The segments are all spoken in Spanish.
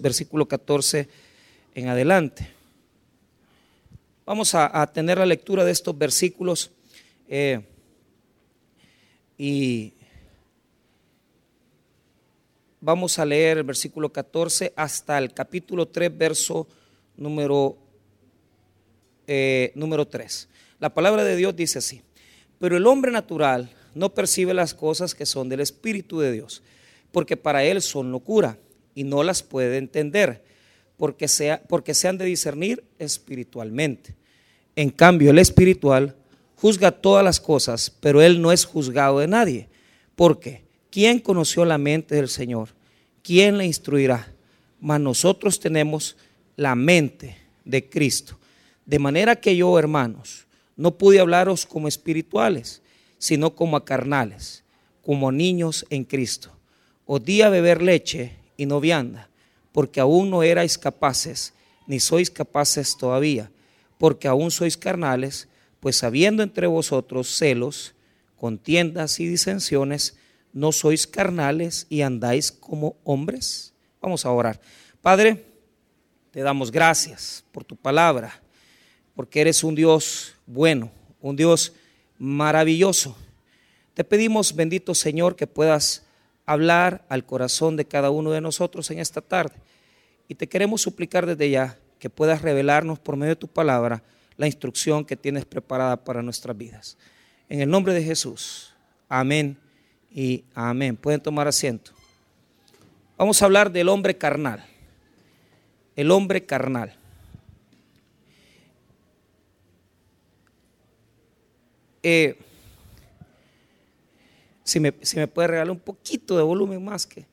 versículo 14 en adelante. Vamos a, tener la lectura de estos versículos eh, y vamos a leer el versículo 14 hasta el capítulo 3, verso número, eh, número 3. La palabra de Dios dice así, pero el hombre natural no percibe las cosas que son del Espíritu de Dios, porque para él son locura y no las puede entender porque, sea, porque se han de discernir espiritualmente. En cambio, el espiritual juzga todas las cosas, pero él no es juzgado de nadie. Porque, ¿quién conoció la mente del Señor? ¿Quién le instruirá? Mas nosotros tenemos la mente de Cristo. De manera que yo, hermanos, no pude hablaros como espirituales, sino como a carnales, como niños en Cristo. Os di a beber leche y no vianda, porque aún no erais capaces, ni sois capaces todavía, porque aún sois carnales, pues habiendo entre vosotros celos, contiendas y disensiones, no sois carnales y andáis como hombres. Vamos a orar. Padre, te damos gracias por tu palabra, porque eres un Dios bueno, un Dios maravilloso. Te pedimos, bendito Señor, que puedas hablar al corazón de cada uno de nosotros en esta tarde. Y te queremos suplicar desde ya que puedas revelarnos por medio de tu palabra la instrucción que tienes preparada para nuestras vidas. En el nombre de Jesús. Amén y amén. Pueden tomar asiento. Vamos a hablar del hombre carnal. El hombre carnal. Eh, si me, puede regalar un poquito de volumen más, que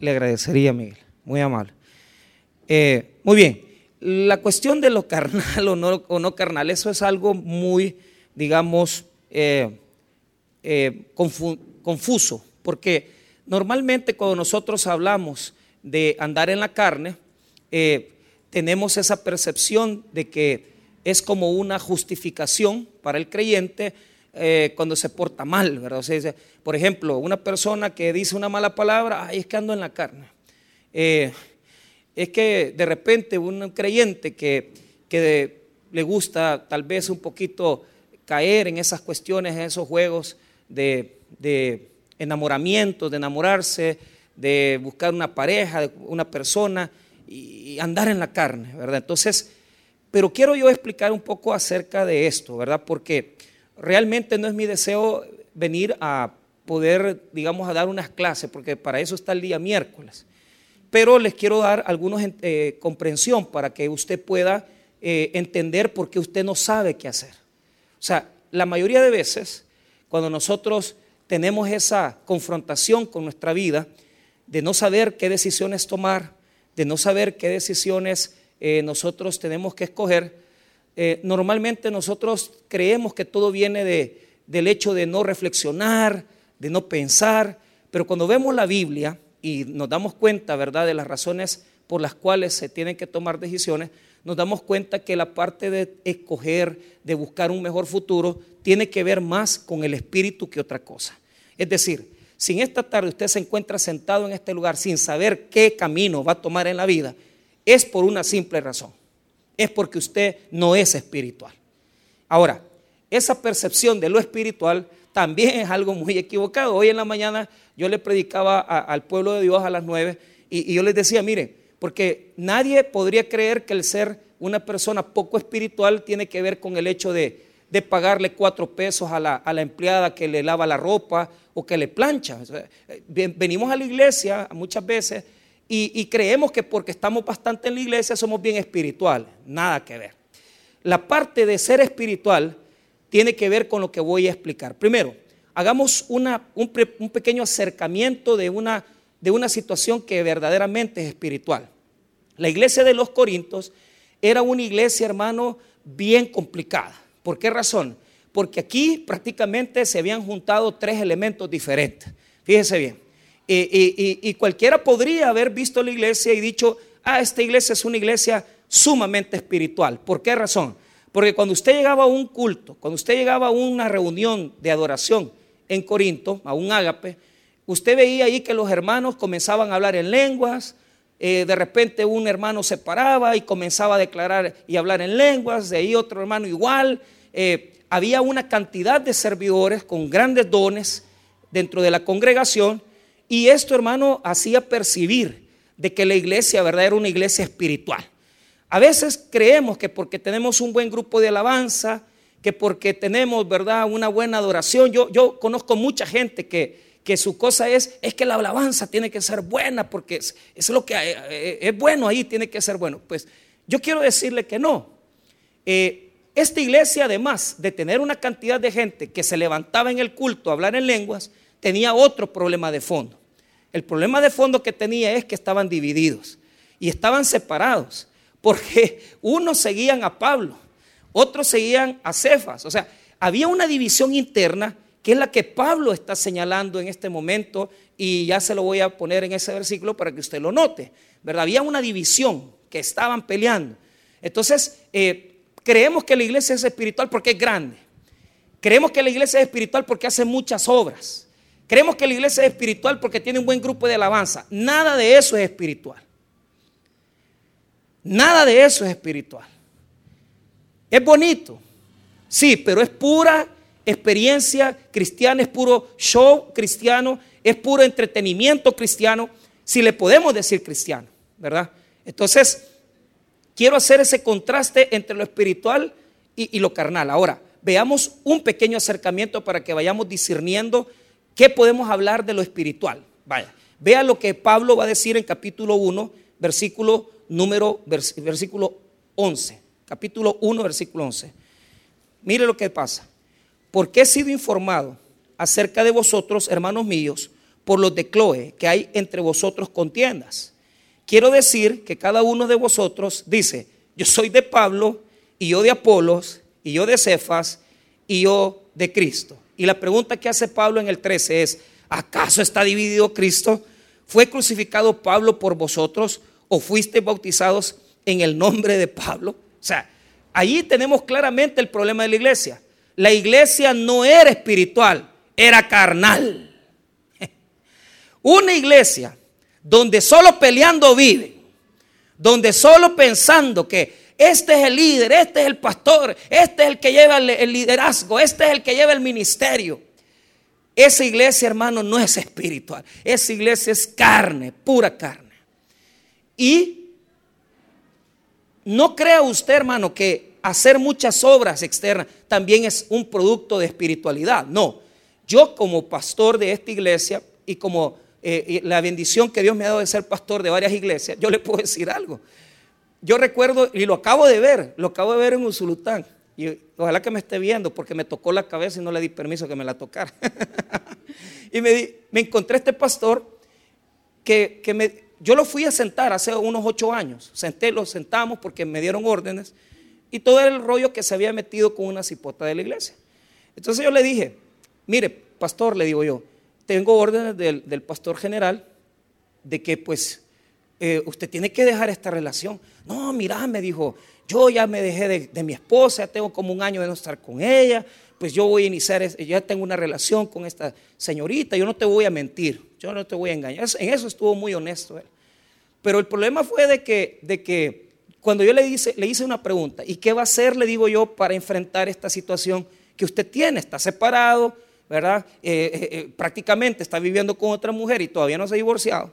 le agradecería, Miguel. Muy amable. Eh, muy bien. La cuestión de lo carnal o no, o no carnal, eso es algo muy, digamos, eh, eh, confuso, porque normalmente cuando nosotros hablamos de andar en la carne, tenemos esa percepción de que es como una justificación para el creyente eh, cuando se porta mal, ¿verdad? O sea, por ejemplo, una persona que dice una mala palabra, ay, es que ando en la carne. Eh, es que de repente un creyente que, que le gusta tal vez un poquito caer en esas cuestiones, en esos juegos de, de enamoramiento, de enamorarse, de buscar una pareja, una persona y andar en la carne, ¿verdad? Entonces, pero quiero yo explicar un poco acerca de esto, ¿verdad? Porque realmente no es mi deseo venir a poder, digamos, a dar unas clases, porque para eso está el día miércoles. Pero les quiero dar algunos eh, comprensión para que usted pueda eh, entender por qué usted no sabe qué hacer. O sea, la mayoría de veces, cuando nosotros tenemos esa confrontación con nuestra vida, de no saber qué decisiones tomar, de no saber qué decisiones eh, nosotros tenemos que escoger, eh, normalmente nosotros creemos que todo viene de, del hecho de no reflexionar, de no pensar, pero cuando vemos la Biblia y nos damos cuenta, ¿verdad?, de las razones por las cuales se tienen que tomar decisiones, nos damos cuenta que la parte de escoger, de buscar un mejor futuro, tiene que ver más con el espíritu que otra cosa. Es decir, si en esta tarde usted se encuentra sentado en este lugar sin saber qué camino va a tomar en la vida, es por una simple razón es porque usted no es espiritual. Ahora, esa percepción de lo espiritual también es algo muy equivocado. Hoy en la mañana yo le predicaba al pueblo de Dios a las nueve y, yo les decía, mire, porque nadie podría creer que el ser una persona poco espiritual tiene que ver con el hecho de, pagarle cuatro pesos a la, a la, empleada que le lava la ropa o que le plancha. Venimos a la iglesia muchas veces y, creemos que porque estamos bastante en la iglesia somos bien espirituales. Nada que ver. La parte de ser espiritual tiene que ver con lo que voy a explicar. Primero, hagamos una, un, pequeño acercamiento de una, de una situación que verdaderamente es espiritual. La iglesia de los Corintios era una iglesia, hermano, bien complicada. ¿Por qué razón? Porque aquí prácticamente se habían juntado tres elementos diferentes. Fíjese bien. Y, cualquiera podría haber visto la iglesia y dicho, ah, esta iglesia es una iglesia sumamente espiritual. ¿Por qué razón? Porque cuando usted llegaba a un culto, cuando usted llegaba a una reunión de adoración en Corinto, a un ágape, usted veía ahí que los hermanos comenzaban a hablar en lenguas, eh, de repente un hermano se paraba y comenzaba a declarar y hablar en lenguas, de ahí otro hermano igual. Eh, había una cantidad de servidores con grandes dones dentro de la congregación y esto, hermano, hacía percibir de que la iglesia, ¿verdad?, era una iglesia espiritual. A veces creemos que porque tenemos un buen grupo de alabanza, que porque tenemos, ¿verdad?, una buena adoración. Yo, yo conozco mucha gente que, que su cosa es, es que la alabanza tiene que ser buena, porque es, lo que eh, eh, es bueno ahí, tiene que ser bueno. Pues yo quiero decirle que no. Eh, esta iglesia, además de tener una cantidad de gente que se levantaba en el culto a hablar en lenguas, tenía otro problema de fondo. El problema de fondo que tenía es que estaban divididos y estaban separados, porque unos seguían a Pablo, otros seguían a Cefas. O sea, había una división interna que es la que Pablo está señalando en este momento, y ya se lo voy a poner en ese versículo para que usted lo note, ¿verdad? Había una división que estaban peleando. Entonces, eh, creemos que la iglesia es espiritual porque es grande. Creemos que la iglesia es espiritual porque hace muchas obras. Creemos que la iglesia es espiritual porque tiene un buen grupo de alabanza. Nada de eso es espiritual. Nada de eso es espiritual. Es bonito, sí, pero es pura experiencia cristiana, es puro show cristiano, es puro entretenimiento cristiano, si le podemos decir cristiano, ¿verdad? Entonces, quiero hacer ese contraste entre lo espiritual y, lo carnal. Ahora, veamos un pequeño acercamiento para que vayamos discerniendo qué podemos hablar de lo espiritual. Vaya, vea lo que Pablo va a decir en capítulo 1, versículo número, versículo 11. Capítulo 1, versículo 11. Mire lo que pasa porque he sido informado acerca de vosotros, hermanos míos, por los de Chloe, que hay entre vosotros contiendas. Quiero decir que cada uno de vosotros dice, yo soy de Pablo, y yo de Apolos, y yo de Cefas, y yo de Cristo. Y la pregunta que hace Pablo en el 13 es, ¿acaso está dividido Cristo? ¿Fue crucificado Pablo por vosotros o fuiste bautizados en el nombre de Pablo? O sea, allí tenemos claramente el problema de la iglesia la iglesia no era espiritual, era carnal. Una iglesia donde solo peleando vive, donde solo pensando que este es el líder, este es el pastor, este es el que lleva el, liderazgo, este es el que lleva el ministerio. Esa iglesia, hermano, no es espiritual. Esa iglesia es carne, pura carne. Y no crea usted, hermano, que hacer muchas obras externas también es un producto de espiritualidad. No, yo como pastor de esta iglesia y como eh, la bendición que Dios me ha dado de ser pastor de varias iglesias, yo le puedo decir algo. Yo recuerdo, y lo acabo de ver, lo acabo de ver en Usulután, y ojalá que me esté viendo porque me tocó la cabeza y no le di permiso que me la tocara. y me, me encontré este pastor que, que me, yo lo fui a sentar hace unos ocho años. Senté, lo sentamos porque me dieron órdenes y todo el rollo que se había metido con una cipota de la iglesia. Entonces yo le dije, mire, pastor, le digo yo, tengo órdenes del, pastor general de que pues eh, usted tiene que dejar esta relación. No, mira, me dijo, yo ya me dejé de, mi esposa, tengo como un año de no estar con ella, pues yo voy a iniciar, ya tengo una relación con esta señorita, yo no te voy a mentir, yo no te voy a engañar. En eso estuvo muy honesto él. Pero el problema fue de que, de que cuando yo le hice, le hice una pregunta, ¿y qué va a hacer, le digo yo, para enfrentar esta situación que usted tiene? Está separado, ¿verdad? Eh, eh, prácticamente está viviendo con otra mujer y todavía no se ha divorciado.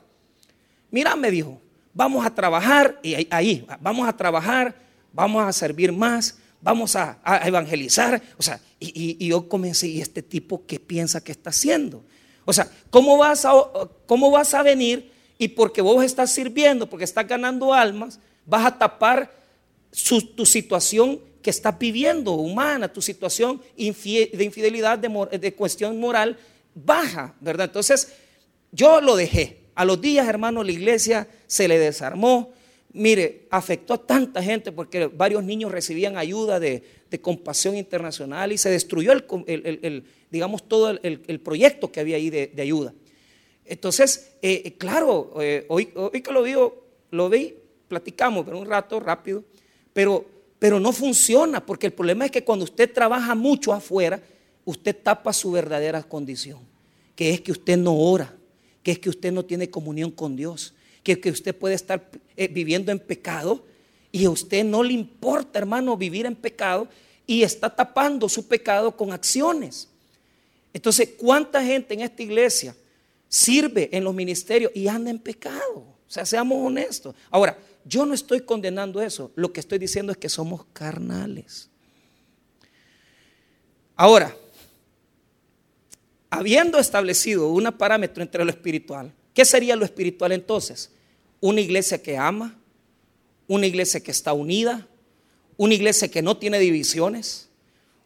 Mira, me dijo, vamos a trabajar, y ahí, vamos a trabajar, vamos a servir más, vamos a, evangelizar. O sea, y, yo comencé, ¿y este tipo qué piensa que está haciendo? O sea, ¿cómo vas a, cómo vas a venir y porque vos estás sirviendo, porque estás ganando almas, vas a tapar tu situación que estás viviendo, humana, tu situación de infidelidad, de, cuestión moral baja, ¿verdad? Entonces, yo lo dejé. A los días, hermano, la iglesia se le desarmó. Mire, afectó a tanta gente porque varios niños recibían ayuda de, compasión internacional y se destruyó el, digamos, todo el, proyecto que había ahí de, ayuda. Entonces, eh, claro, eh, hoy, que lo vi, lo vi platicamos por un rato rápido, pero, pero no funciona porque el problema es que cuando usted trabaja mucho afuera, usted tapa su verdadera condición, que es que usted no ora, que es que usted no tiene comunión con Dios, que, usted puede estar eh, viviendo en pecado y a usted no le importa, hermano, vivir en pecado y está tapando su pecado con acciones. Entonces, ¿cuánta gente en esta iglesia sirve en los ministerios y anda en pecado? O sea, seamos honestos. Ahora, yo no estoy condenando eso. Lo que estoy diciendo es que somos carnales. Ahora, habiendo establecido un parámetro entre lo espiritual, ¿qué sería lo espiritual entonces? Una iglesia que ama, una iglesia que está unida, una iglesia que no tiene divisiones,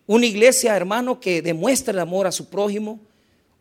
una iglesia, hermano, que demuestra el amor a su prójimo,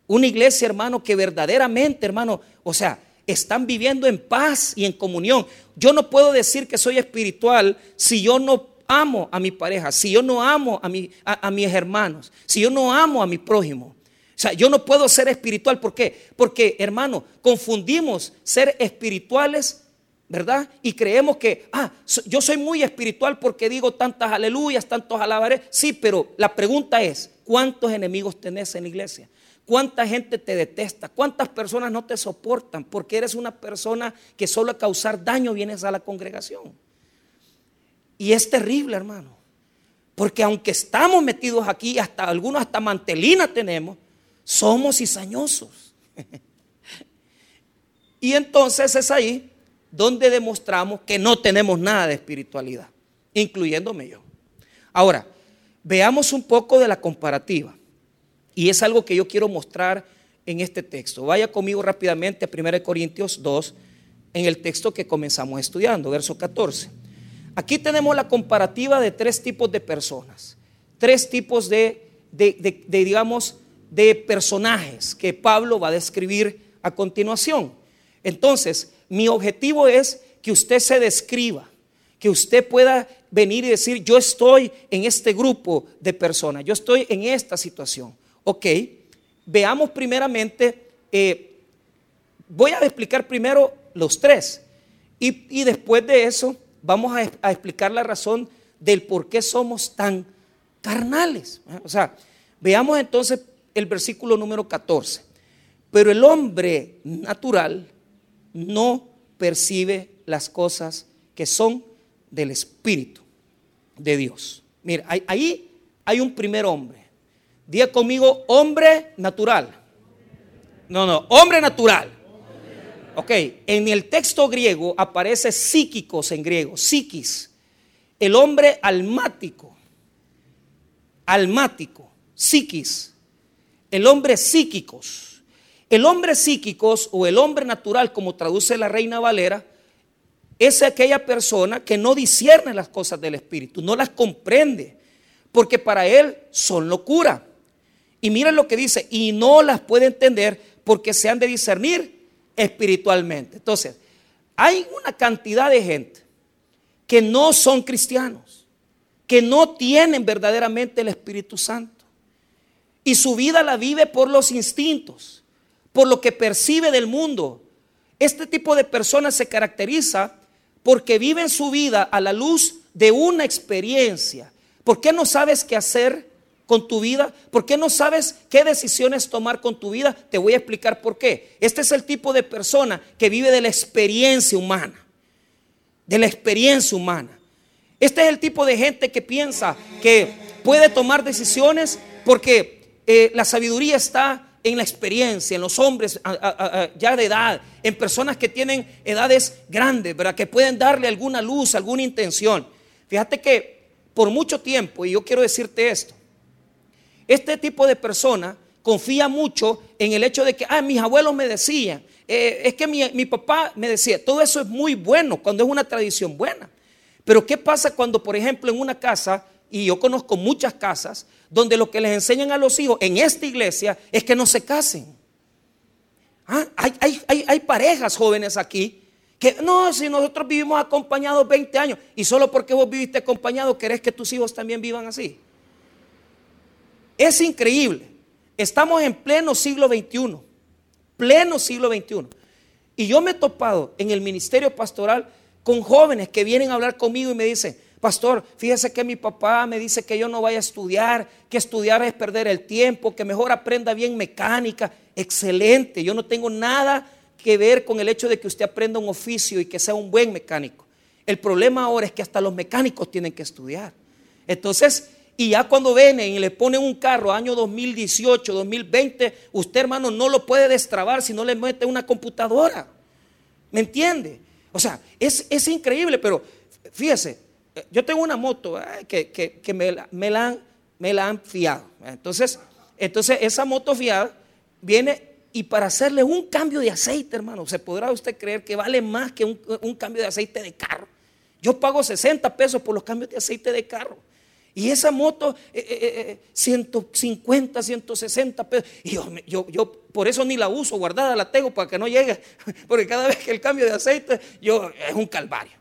una iglesia, hermano, que verdaderamente, hermano, o sea, están viviendo en paz y en comunión. Yo no puedo decir que soy espiritual si yo no amo a mi pareja, si yo no amo a, mi, a, mis hermanos, si yo no amo a mi prójimo. O sea, yo no puedo ser espiritual. ¿Por qué? Porque, hermano, confundimos ser espirituales, ¿verdad? Y creemos que, ah, yo soy muy espiritual porque digo tantas aleluyas, tantos alabaré. Sí, pero la pregunta es, ¿cuántos enemigos tenés en la iglesia? ¿Cuánta gente te detesta? ¿Cuántas personas no te soportan? Porque eres una persona que solo a causar daño vienes a la congregación. Y es terrible, hermano. Porque aunque estamos metidos aquí, hasta algunos hasta mantelina tenemos, somos cizañosos. y entonces es ahí donde demostramos que no tenemos nada de espiritualidad, incluyéndome yo. Ahora, veamos un poco de la comparativa. Y es algo que yo quiero mostrar en este texto. Vaya conmigo rápidamente a 1 Corintios 2, en el texto que comenzamos estudiando, verso 14. Aquí tenemos la comparativa de tres tipos de personas, tres tipos de, de, digamos, de personajes que Pablo va a describir a continuación. Entonces, mi objetivo es que usted se describa, que usted pueda venir y decir, yo estoy en este grupo de personas, yo estoy en esta situación. Ok, veamos primeramente, eh, voy a explicar primero los tres y, después de eso vamos a, a, explicar la razón del por qué somos tan carnales. O sea, veamos entonces el versículo número 14. Pero el hombre natural no percibe las cosas que son del Espíritu de Dios. Mira, ahí hay un primer hombre. Diga conmigo, hombre natural. No, no, hombre natural. Ok, en el texto griego aparece psíquicos en griego, psiquis. El hombre almático. Almático, psiquis. El hombre psíquicos. El hombre psíquicos o el hombre natural, como traduce la Reina Valera, es aquella persona que no discierne las cosas del Espíritu, no las comprende, porque para él son locura. Y miren lo que dice, y no las puede entender porque se han de discernir espiritualmente. Entonces, hay una cantidad de gente que no son cristianos, que no tienen verdaderamente el Espíritu Santo. Y su vida la vive por los instintos, por lo que percibe del mundo. Este tipo de personas se caracteriza porque viven su vida a la luz de una experiencia. ¿Por qué no sabes qué hacer? con tu vida? ¿Por qué no sabes qué decisiones tomar con tu vida? Te voy a explicar por qué. Este es el tipo de persona que vive de la experiencia humana. De la experiencia humana. Este es el tipo de gente que piensa que puede tomar decisiones porque eh, la sabiduría está en la experiencia, en los hombres ya de edad, en personas que tienen edades grandes, ¿verdad? Que pueden darle alguna luz, alguna intención. Fíjate que por mucho tiempo, y yo quiero decirte esto, este tipo de persona confía mucho en el hecho de que, ah, mis abuelos me decían, eh, es que mi, mi papá me decía, todo eso es muy bueno cuando es una tradición buena. Pero ¿qué pasa cuando, por ejemplo, en una casa, y yo conozco muchas casas, donde lo que les enseñan a los hijos en esta iglesia es que no se casen? Ah, hay, hay, parejas jóvenes aquí que no, si nosotros vivimos acompañados 20 años y solo porque vos viviste acompañado querés que tus hijos también vivan así. Es increíble. Estamos en pleno siglo XXI. Pleno siglo XXI. Y yo me he topado en el ministerio pastoral con jóvenes que vienen a hablar conmigo y me dicen, pastor, fíjese que mi papá me dice que yo no vaya a estudiar, que estudiar es perder el tiempo, que mejor aprenda bien mecánica. Excelente, yo no tengo nada que ver con el hecho de que usted aprenda un oficio y que sea un buen mecánico. El problema ahora es que hasta los mecánicos tienen que estudiar. Entonces, y ya cuando vienen y le ponen un carro año 2018, 2020, usted hermano no lo puede destrabar si no le mete una computadora. ¿Me entiende? O sea, es, es increíble, pero fíjese, yo tengo una moto que, me, la, me, la han, me la han fiado. Entonces, entonces, esa moto fiada viene y para hacerle un cambio de aceite, hermano, se podrá usted creer que vale más que un, cambio de aceite de carro. Yo pago 60 pesos por los cambios de aceite de carro. Y esa moto, 150, eh, 160 eh, eh, pesos. Y yo, yo, yo, por eso ni la uso, guardada la tengo para que no llegue. Porque cada vez que el cambio de aceite, yo, es un calvario.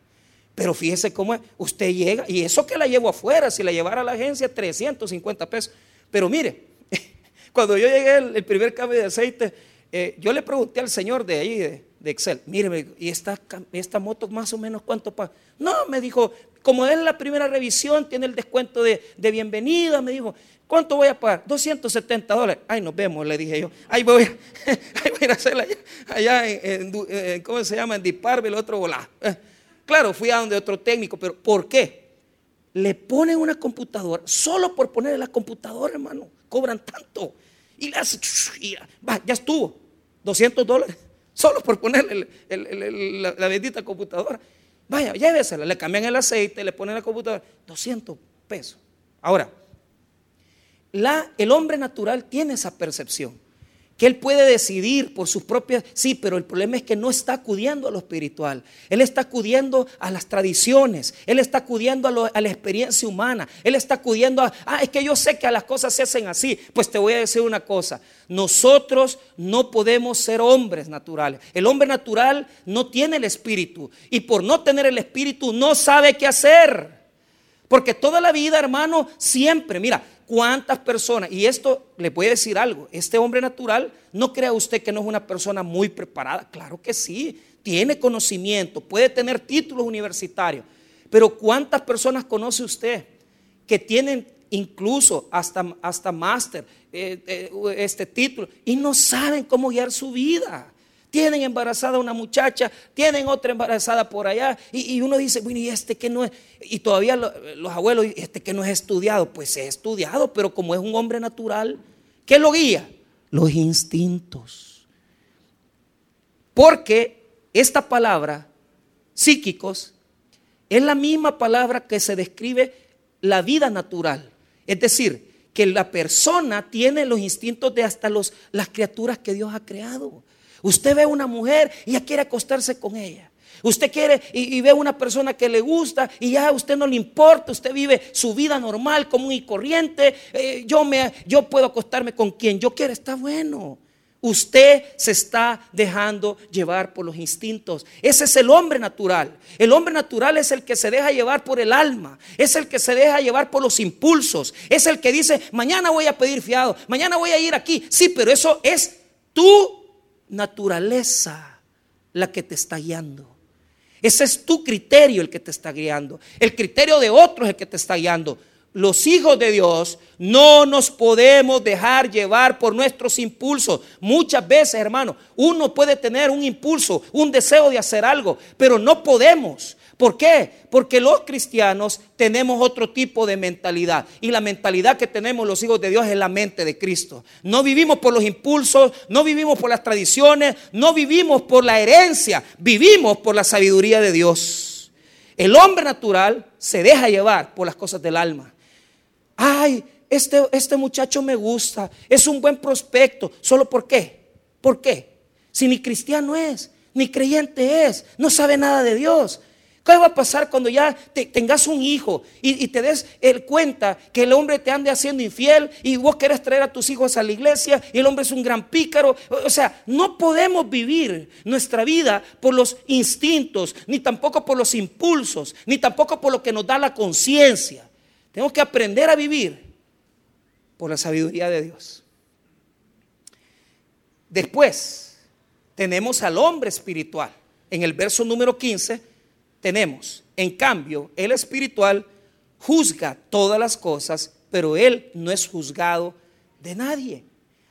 Pero fíjese cómo es, usted llega, y eso que la llevo afuera, si la llevara a la agencia, 350 pesos. Pero mire, cuando yo llegué el, primer cambio de aceite, eh, yo le pregunté al señor de ahí, de, Excel, mire, ¿y esta, esta moto más o menos cuánto paga? No, me dijo, como es la primera revisión, tiene el descuento de, bienvenida, me dijo, ¿cuánto voy a pagar? 270 dólares. Ay, nos vemos, le dije yo. Ahí voy, voy a hacerla allá, en, ¿cómo se llama? En Disparve, el otro volá. Claro, fui a donde otro técnico, pero ¿por qué? Le ponen una computadora, solo por ponerle la computadora, hermano, cobran tanto. Y le hace, va, ya estuvo, 200 dólares, solo por ponerle la, bendita computadora. Vaya, llévesela, le cambian el aceite, le ponen la computadora, 200 pesos. Ahora, la, el hombre natural tiene esa percepción que él puede decidir por sus propias, sí, pero el problema es que no está acudiendo a lo espiritual, él está acudiendo a las tradiciones, él está acudiendo a, la experiencia humana, él está acudiendo a, ah, es que yo sé que las cosas se hacen así, pues te voy a decir una cosa, nosotros no podemos ser hombres naturales, el hombre natural no tiene el espíritu. Y por no tener el espíritu no sabe qué hacer, porque toda la vida, hermano, siempre, mira, cuántas personas, y esto le a decir algo, este hombre natural, no crea usted que no es una persona muy preparada, claro que sí, tiene conocimiento, puede tener títulos universitarios, pero cuántas personas conoce usted que tienen incluso hasta, hasta máster, eh, eh, este título, y no saben cómo guiar su vida. Tienen embarazada una muchacha, tienen otra embarazada por allá. Y, uno dice, bueno, ¿y este que no es? Y todavía los abuelos, este que no es estudiado? Pues es estudiado, pero como es un hombre natural, ¿qué lo guía? Los instintos. Porque esta palabra, psíquicos, es la misma palabra que se describe la vida natural. Es decir, que la persona tiene los instintos de hasta los, las criaturas que Dios ha creado. Usted ve a una mujer y ya quiere acostarse con ella. Usted quiere y, ve a una persona que le gusta y ya a usted no le importa, usted vive su vida normal, común y corriente. Eh, yo, me, yo puedo acostarme con quien yo quiera, está bueno. Usted se está dejando llevar por los instintos. Ese es el hombre natural. El hombre natural es el que se deja llevar por el alma. Es el que se deja llevar por los impulsos. Es el que dice, mañana voy a pedir fiado, mañana voy a ir aquí. Sí, pero eso es tú naturaleza la que te está guiando. Ese es tu criterio el que te está guiando. El criterio de otro es el que te está guiando. Los hijos de Dios no nos podemos dejar llevar por nuestros impulsos. Muchas veces, hermano, uno puede tener un impulso, un deseo de hacer algo, pero no podemos. ¿Por qué? Porque los cristianos tenemos otro tipo de mentalidad. Y la mentalidad que tenemos los hijos de Dios es la mente de Cristo. No vivimos por los impulsos, no vivimos por las tradiciones, no vivimos por la herencia, vivimos por la sabiduría de Dios. El hombre natural se deja llevar por las cosas del alma. Ay, este, este muchacho me gusta, es un buen prospecto. ¿Solo por qué? ¿Por qué? Si ni cristiano es, ni creyente es, no sabe nada de Dios. ¿Qué va a pasar cuando ya tengas un hijo y, te des el cuenta que el hombre te ande haciendo infiel y vos querés traer a tus hijos a la iglesia y el hombre es un gran pícaro? O sea, no podemos vivir nuestra vida por los instintos, ni tampoco por los impulsos, ni tampoco por lo que nos da la conciencia. Tenemos que aprender a vivir por la sabiduría de Dios. Después tenemos al hombre espiritual. En el verso número 15 tenemos. En cambio, el espiritual juzga todas las cosas, pero él no es juzgado de nadie.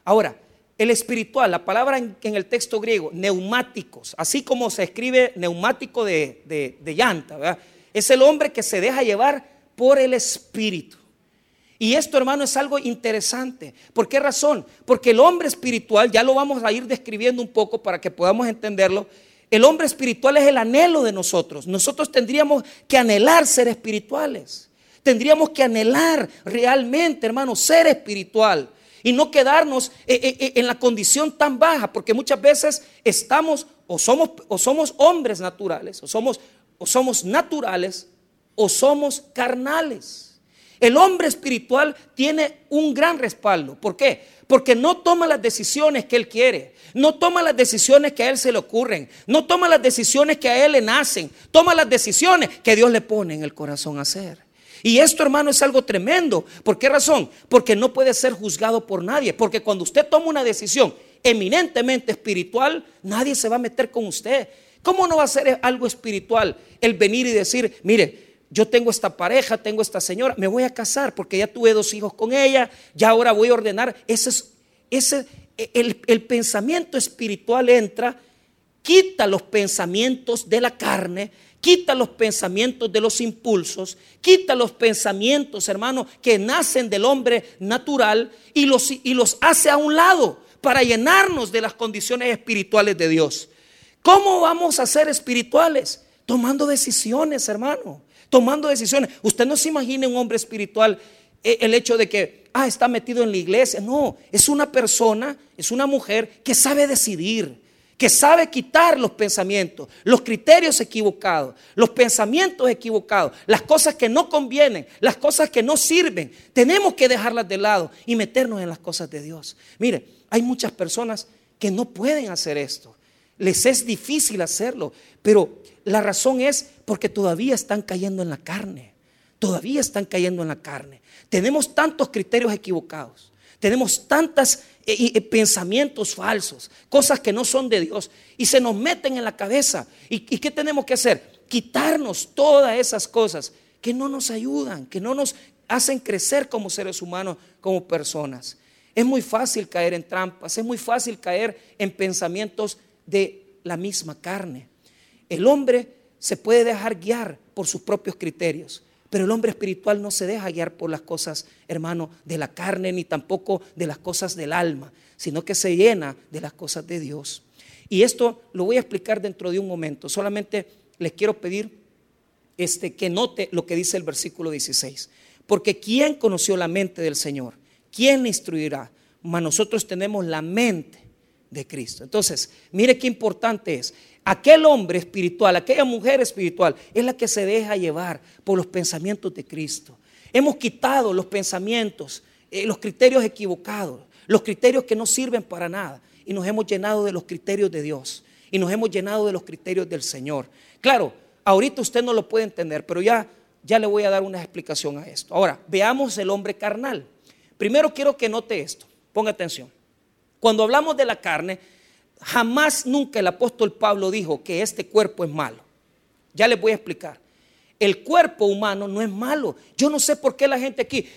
Ahora, el espiritual, la palabra en, el texto griego, neumáticos, así como se escribe neumático de, llanta, es el hombre que se deja llevar por el espíritu. Y esto, hermano, es algo interesante. ¿Por qué razón? Porque el hombre espiritual, ya lo vamos a ir describiendo un poco para que podamos entenderlo, el hombre espiritual es el anhelo de nosotros. Nosotros tendríamos que anhelar ser espirituales. Tendríamos que anhelar realmente, hermano, ser espiritual. Y no quedarnos eh, eh, eh, en la condición tan baja, porque muchas veces estamos o somos, o somos hombres naturales, o somos, o somos naturales, o somos carnales. El hombre espiritual tiene un gran respaldo. ¿Por qué? Porque no toma las decisiones que él quiere, no toma las decisiones que a él se le ocurren, no toma las decisiones que a él le nacen, toma las decisiones que Dios le pone en el corazón a hacer. Y esto, hermano, es algo tremendo. ¿Por qué razón? Porque no puede ser juzgado por nadie. Porque cuando usted toma una decisión eminentemente espiritual, nadie se va a meter con usted. ¿Cómo no va a ser algo espiritual el venir y decir, mire, yo tengo esta pareja, tengo esta señora, me voy a casar porque ya tuve dos hijos con ella, ya ahora voy a ordenar. Ese es, ese, el, pensamiento espiritual entra, quita los pensamientos de la carne, quita los pensamientos de los impulsos, quita los pensamientos, hermano, que nacen del hombre natural y los, y los hace a un lado para llenarnos de las condiciones espirituales de Dios. ¿Cómo vamos a ser espirituales? Tomando decisiones, hermano tomando decisiones. Usted no se imagina un hombre espiritual eh, el hecho de que, ah, está metido en la iglesia. No, es una persona, es una mujer que sabe decidir, que sabe quitar los pensamientos, los criterios equivocados, los pensamientos equivocados, las cosas que no convienen, las cosas que no sirven. Tenemos que dejarlas de lado y meternos en las cosas de Dios. Mire, hay muchas personas que no pueden hacer esto. Les es difícil hacerlo, pero la razón es porque todavía están cayendo en la carne. Todavía están cayendo en la carne. Tenemos tantos criterios equivocados. Tenemos tantos eh, eh, pensamientos falsos, cosas que no son de Dios, y se nos meten en la cabeza. ¿Y, ¿Y qué tenemos que hacer? Quitarnos todas esas cosas que no nos ayudan, que no nos hacen crecer como seres humanos, como personas. Es muy fácil caer en trampas, es muy fácil caer en pensamientos de la misma carne. El hombre se puede dejar guiar por sus propios criterios, pero el hombre espiritual no se deja guiar por las cosas, hermano, de la carne, ni tampoco de las cosas del alma, sino que se llena de las cosas de Dios. Y esto lo voy a explicar dentro de un momento. Solamente les quiero pedir este, que note lo que dice el versículo 16. Porque ¿quién conoció la mente del Señor? ¿Quién le instruirá? Mas nosotros tenemos la mente de Cristo. Entonces, mire qué importante es. Aquel hombre espiritual, aquella mujer espiritual, es la que se deja llevar por los pensamientos de Cristo. Hemos quitado los pensamientos, eh, los criterios equivocados, los criterios que no sirven para nada, y nos hemos llenado de los criterios de Dios, y nos hemos llenado de los criterios del Señor. Claro, ahorita usted no lo puede entender, pero ya, ya le voy a dar una explicación a esto. Ahora, veamos el hombre carnal. Primero quiero que note esto, ponga atención. Cuando hablamos de la carne, jamás nunca el apóstol Pablo dijo que este cuerpo es malo. Ya les voy a explicar. El cuerpo humano no es malo. Yo no sé por qué la gente aquí,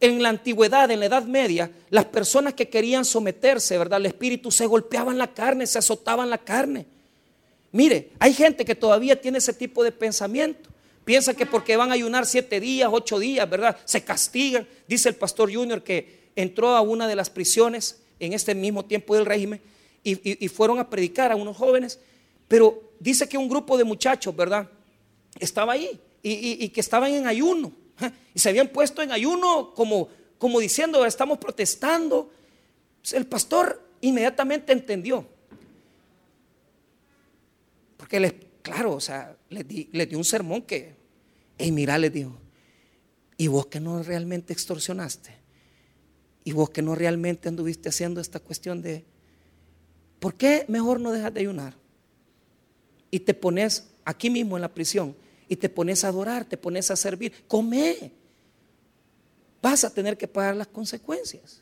en la antigüedad, en la Edad Media, las personas que querían someterse, ¿verdad? Al espíritu se golpeaban la carne, se azotaban la carne. Mire, hay gente que todavía tiene ese tipo de pensamiento. Piensa que porque van a ayunar siete días, ocho días, ¿verdad? Se castigan. Dice el pastor Junior que entró a una de las prisiones en este mismo tiempo del régimen y, fueron a predicar a unos jóvenes, pero dice que un grupo de muchachos, ¿verdad? Estaba ahí y, que estaban en ayuno ¿eh? y se habían puesto en ayuno como, como diciendo, estamos protestando. Pues el pastor inmediatamente entendió. Porque les, claro, o sea, les, di, dio un sermón que, y mira, les dijo, ¿y vos que no realmente extorsionaste? y vos que no realmente anduviste haciendo esta cuestión de, ¿por qué mejor no dejas de ayunar? Y te pones aquí mismo en la prisión y te pones a adorar, te pones a servir, come. Vas a tener que pagar las consecuencias.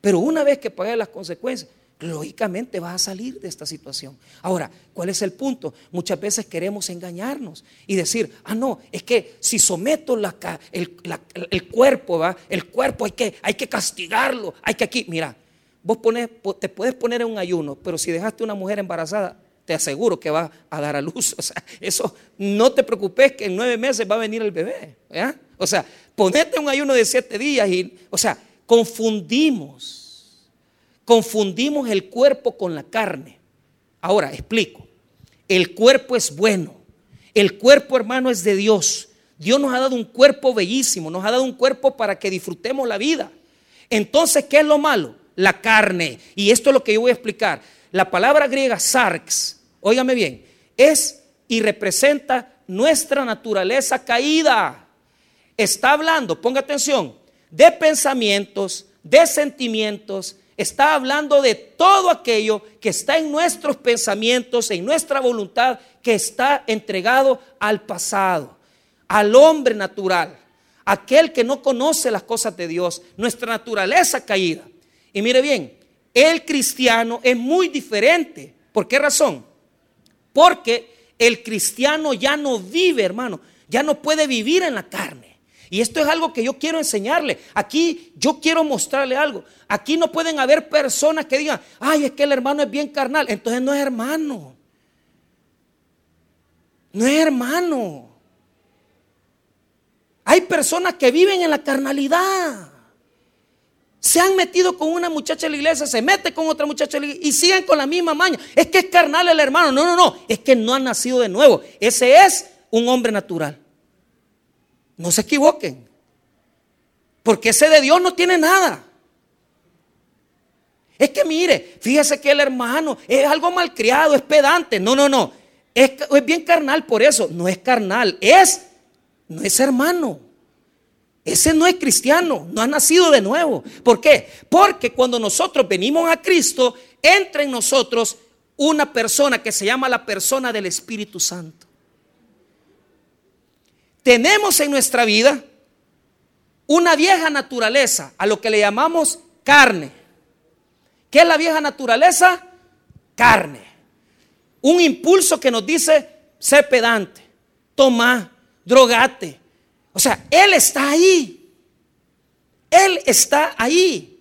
Pero una vez que pagues las consecuencias, lógicamente vas a salir de esta situación. Ahora, ¿cuál es el punto? Muchas veces queremos engañarnos y decir, ah, no, es que si someto el, cuerpo, ¿va? el cuerpo hay que, hay que castigarlo, hay que aquí, mira, vos pones, te puedes poner en un ayuno, pero si dejaste una mujer embarazada, te aseguro que va a dar a luz. O sea, eso no te preocupes que en nueve meses va a venir el bebé. O sea, ponete un ayuno de siete días y, o sea, confundimos, confundimos el cuerpo con la carne. Ahora, explico. El cuerpo es bueno. El cuerpo, hermano, es de Dios. Dios nos ha dado un cuerpo bellísimo, nos ha dado un cuerpo para que disfrutemos la vida. Entonces, ¿qué es lo malo? La carne. Y esto es lo que yo voy a explicar. La palabra griega sarx, óigame bien, es y representa nuestra naturaleza caída. Está hablando, ponga atención, de pensamientos, de sentimientos, está hablando de todo aquello que está en nuestros pensamientos, en nuestra voluntad, que está entregado al pasado, al hombre natural, aquel que no conoce las cosas de Dios, nuestra naturaleza caída. Y mire bien, el cristiano es muy diferente. ¿Por qué razón? Porque el cristiano ya no vive, hermano, ya no puede vivir en la carne. Y esto es algo que yo quiero enseñarle. Aquí yo quiero mostrarle algo. Aquí no pueden haber personas que digan, ay, es que el hermano es bien carnal. Entonces no es hermano. No es hermano. Hay personas que viven en la carnalidad. Se han metido con una muchacha en la iglesia, se mete con otra muchacha en la iglesia y siguen con la misma maña. Es que es carnal el hermano. No, no, no. Es que no ha nacido de nuevo. Ese es un hombre natural. No se equivoquen. Porque ese de Dios no tiene nada. Es que mire, fíjese que el hermano es algo malcriado, es pedante. No, no, no. Es, es bien carnal por eso. No es carnal, es, no es hermano. Ese no es cristiano, no ha nacido de nuevo. ¿Por qué? Porque cuando nosotros venimos a Cristo, entra en nosotros una persona que se llama la persona del Espíritu Santo. Tenemos en nuestra vida una vieja naturaleza, a lo que le llamamos carne. ¿Qué es la vieja naturaleza? Carne. Un impulso que nos dice, sé pedante, toma, drogate, o sea, Él está ahí. Él está ahí.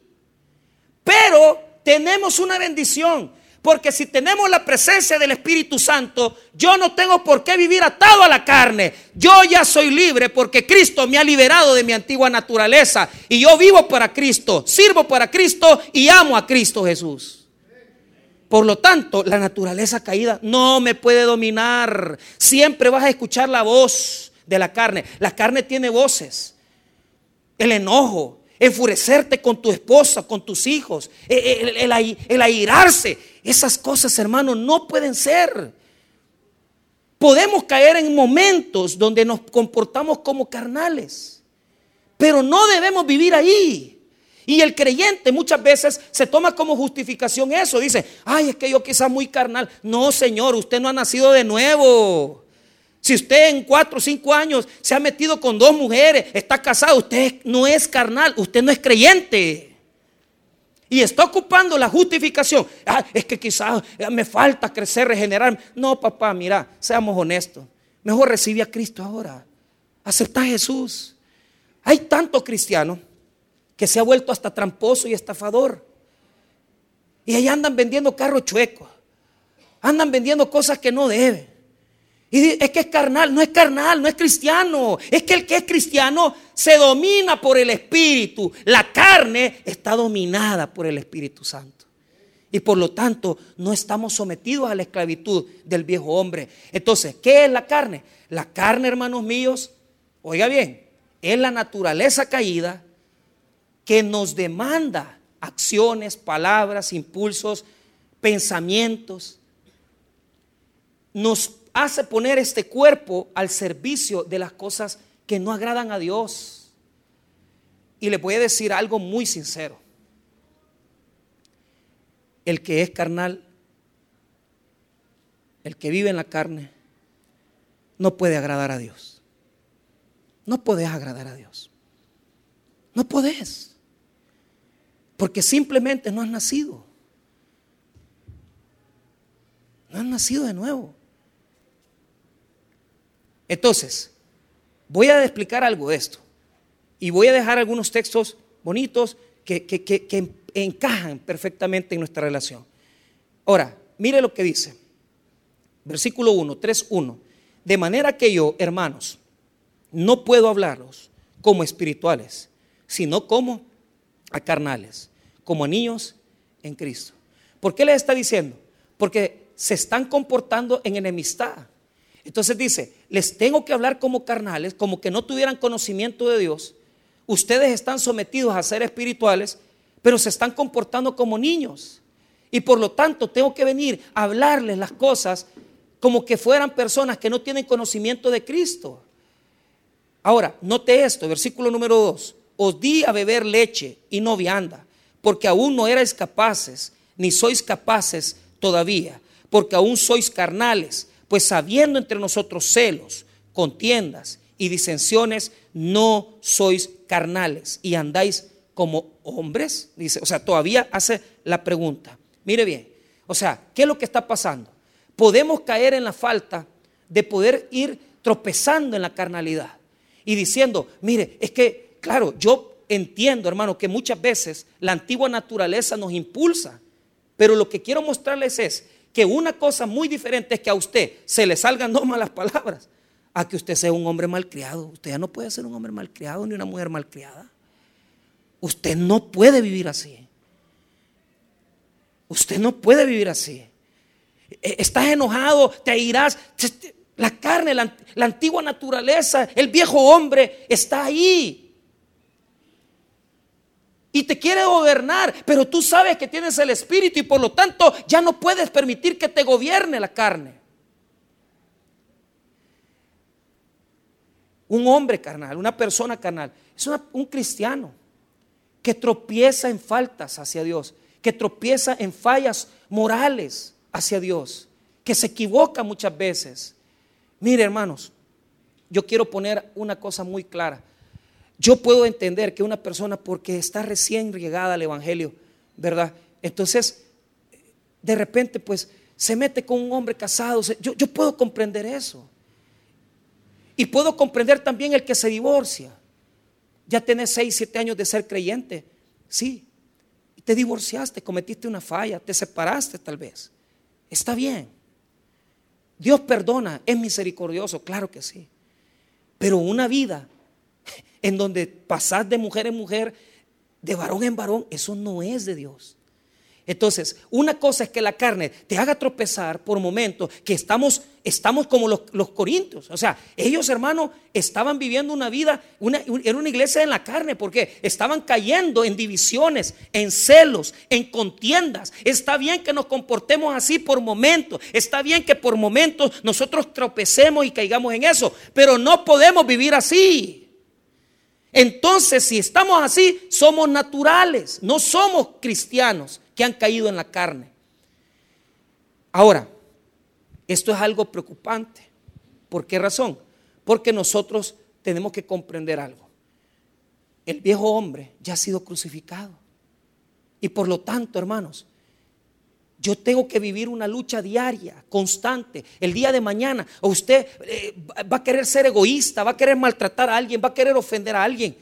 Pero tenemos una bendición. Porque si tenemos la presencia del Espíritu Santo, yo no tengo por qué vivir atado a la carne. Yo ya soy libre porque Cristo me ha liberado de mi antigua naturaleza. Y yo vivo para Cristo, sirvo para Cristo y amo a Cristo Jesús. Por lo tanto, la naturaleza caída no me puede dominar. Siempre vas a escuchar la voz de la carne. La carne tiene voces. El enojo, enfurecerte con tu esposa, con tus hijos, el, el, airarse. Esas cosas, hermanos, no pueden ser. Podemos caer en momentos donde nos comportamos como carnales, pero no debemos vivir ahí. Y el creyente muchas veces se toma como justificación eso. Dice, ay, es que yo quizás muy carnal. No, Señor, usted no ha nacido de nuevo. Si usted en cuatro o cinco años se ha metido con dos mujeres, está casado, usted no es carnal, usted no es creyente. Y está ocupando la justificación. Ah, es que quizás me falta crecer, regenerar. No, papá, mira, seamos honestos. Mejor recibe a Cristo ahora. Acepta a Jesús. Hay tantos cristianos que se ha vuelto hasta tramposo y estafador. Y ahí andan vendiendo carros chuecos. Andan vendiendo cosas que no deben. Y es que es carnal, no es carnal, no es cristiano. Es que el que es cristiano se domina por el Espíritu. La carne está dominada por el Espíritu Santo. Y por lo tanto no estamos sometidos a la esclavitud del viejo hombre. Entonces, ¿qué es la carne? La carne, hermanos míos, oiga bien, es la naturaleza caída que nos demanda acciones, palabras, impulsos, pensamientos. Nos hace poner este cuerpo al servicio de las cosas que no agradan a Dios. Y le voy a decir algo muy sincero. El que es carnal, el que vive en la carne, no puede agradar a Dios. No puedes agradar a Dios. No puedes. Porque simplemente no has nacido. No has nacido de nuevo. Entonces, voy a explicar algo de esto y voy a dejar algunos textos bonitos que, encajan perfectamente en nuestra relación. Ahora, mire lo que dice. Versículo 1, 3, 1. De manera que yo, hermanos, no puedo hablaros como espirituales, sino como a carnales, como a niños en Cristo. ¿Por qué les está diciendo? Porque se están comportando en enemistad. Entonces dice, les tengo que hablar como carnales, como que no tuvieran conocimiento de Dios. Ustedes están sometidos a ser espirituales, pero se están comportando como niños. Y por lo tanto tengo que venir a hablarles las cosas como que fueran personas que no tienen conocimiento de Cristo. Ahora, note esto, versículo número 2. Os di a beber leche y no vianda, porque aún no erais capaces, ni sois capaces todavía, porque aún sois carnales pues sabiendo entre nosotros celos, contiendas y disensiones, no sois carnales y andáis como hombres, dice, o sea, todavía hace la pregunta. Mire bien, o sea, ¿qué es lo que está pasando? Podemos caer en la falta de poder ir tropezando en la carnalidad y diciendo, mire, es que, claro, yo entiendo, hermano, que muchas veces la antigua naturaleza nos impulsa, pero lo que quiero mostrarles es que una cosa muy diferente es que a usted se le salgan dos malas palabras, a que usted sea un hombre malcriado. Usted ya no puede ser un hombre malcriado ni una mujer malcriada. Usted no puede vivir así. Usted no puede vivir así. E, estás enojado, te irás. La carne, la, la antigua naturaleza, el viejo hombre está ahí y te quiere gobernar, pero tú sabes que tienes el Espíritu y por lo tanto ya no puedes permitir que te gobierne la carne. Un hombre carnal, una persona carnal, es un cristiano que tropieza en faltas hacia Dios, que tropieza en fallas morales hacia Dios, que se equivoca muchas veces. Mire hermanos, yo quiero poner una cosa muy clara. Yo puedo entender que una persona, porque está recién llegada al Evangelio, ¿verdad? Entonces, de repente, pues, se mete con un hombre casado. Yo, puedo comprender eso. Y puedo comprender también el que se divorcia. Ya tenés 6, 7 años de ser creyente. Sí. Te divorciaste, cometiste una falla, te separaste tal vez. Está bien. Dios perdona, es misericordioso, claro que sí. Pero una vida en donde pasás de mujer en mujer, de varón en varón, eso no es de Dios. Entonces, una cosa es que la carne te haga tropezar por momentos que estamos, estamos como los, corintios. O sea, ellos, hermanos, estaban viviendo una vida, era una iglesia en la carne, porque estaban cayendo en divisiones, en celos, en contiendas. Está bien que nos comportemos así por momentos. Está bien que por momentos nosotros tropecemos y caigamos en eso. Pero no podemos vivir así. Entonces, si estamos así, somos naturales, no somos cristianos que han caído en la carne. Ahora, esto es algo preocupante. ¿Por qué razón? Porque nosotros tenemos que comprender algo. El viejo hombre ya ha sido crucificado. Y por lo tanto, hermanos, yo tengo que vivir una lucha diaria, constante. El día de mañana, o usted eh, va a querer ser egoísta, va a querer maltratar a alguien, va a querer ofender a alguien.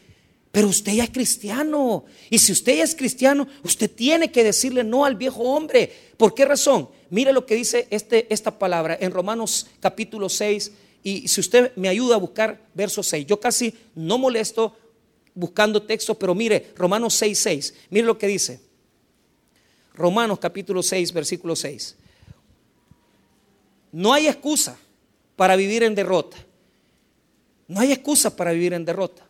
Pero usted ya es cristiano. Y si usted ya es cristiano, usted tiene que decirle no al viejo hombre. ¿Por qué razón? Mire lo que dice este, esta palabra en Romanos capítulo 6. Y si usted me ayuda a buscar verso 6, yo casi no molesto buscando texto, pero mire, Romanos 6, 6. Mire lo que dice. Romanos capítulo 6, versículo 6. No hay excusa para vivir en derrota. No hay excusa para vivir en derrota.